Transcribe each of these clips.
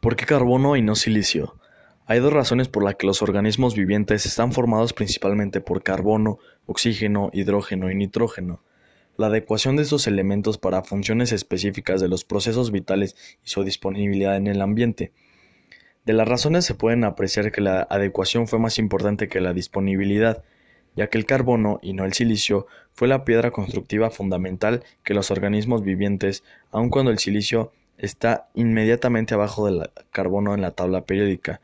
¿Por qué carbono y no silicio? Hay dos razones por las que los organismos vivientes están formados principalmente por carbono, oxígeno, hidrógeno y nitrógeno. La adecuación de estos elementos para funciones específicas de los procesos vitales y su disponibilidad en el ambiente. De las razones se pueden apreciar que la adecuación fue más importante que la disponibilidad, ya que el carbono y no el silicio fue la piedra constructiva fundamental que los organismos vivientes, aun cuando el silicio está inmediatamente abajo del carbono en la tabla periódica.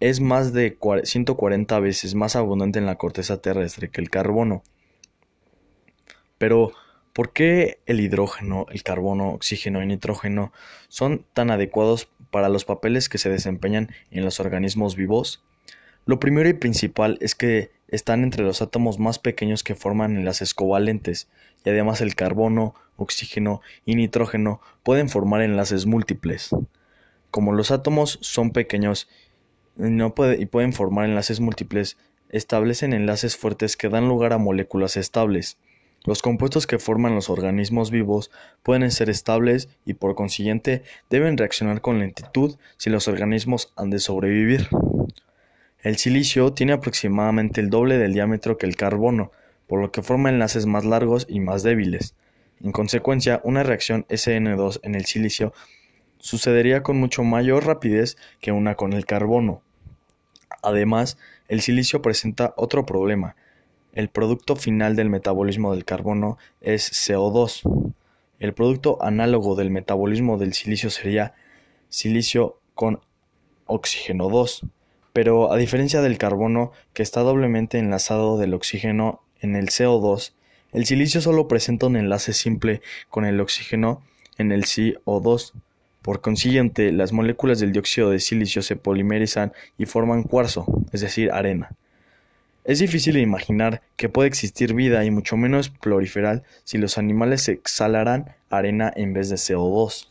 Es más de 140 veces más abundante en la corteza terrestre que el carbono. Pero, ¿por qué el hidrógeno, el carbono, oxígeno y nitrógeno son tan adecuados para los papeles que se desempeñan en los organismos vivos? Lo primero y principal es que están entre los átomos más pequeños que forman enlaces covalentes, y además el carbono, oxígeno y nitrógeno pueden formar enlaces múltiples. Como los átomos son pequeños y pueden formar enlaces múltiples, establecen enlaces fuertes que dan lugar a moléculas estables. Los compuestos que forman los organismos vivos pueden ser estables y por consiguiente deben reaccionar con lentitud si los organismos han de sobrevivir. El silicio tiene aproximadamente el doble del diámetro que el carbono, por lo que forma enlaces más largos y más débiles. En consecuencia, una reacción SN2 en el silicio sucedería con mucho mayor rapidez que una con el carbono. Además, el silicio presenta otro problema. El producto final del metabolismo del carbono es CO2. El producto análogo del metabolismo del silicio sería silicio con oxígeno 2. Pero a diferencia del carbono, que está doblemente enlazado del oxígeno en el CO2, el silicio solo presenta un enlace simple con el oxígeno en el CO2. Por consiguiente, las moléculas del dióxido de silicio se polimerizan y forman cuarzo, es decir, arena. Es difícil imaginar que puede existir vida y mucho menos proliferar si los animales exhalaran arena en vez de CO2.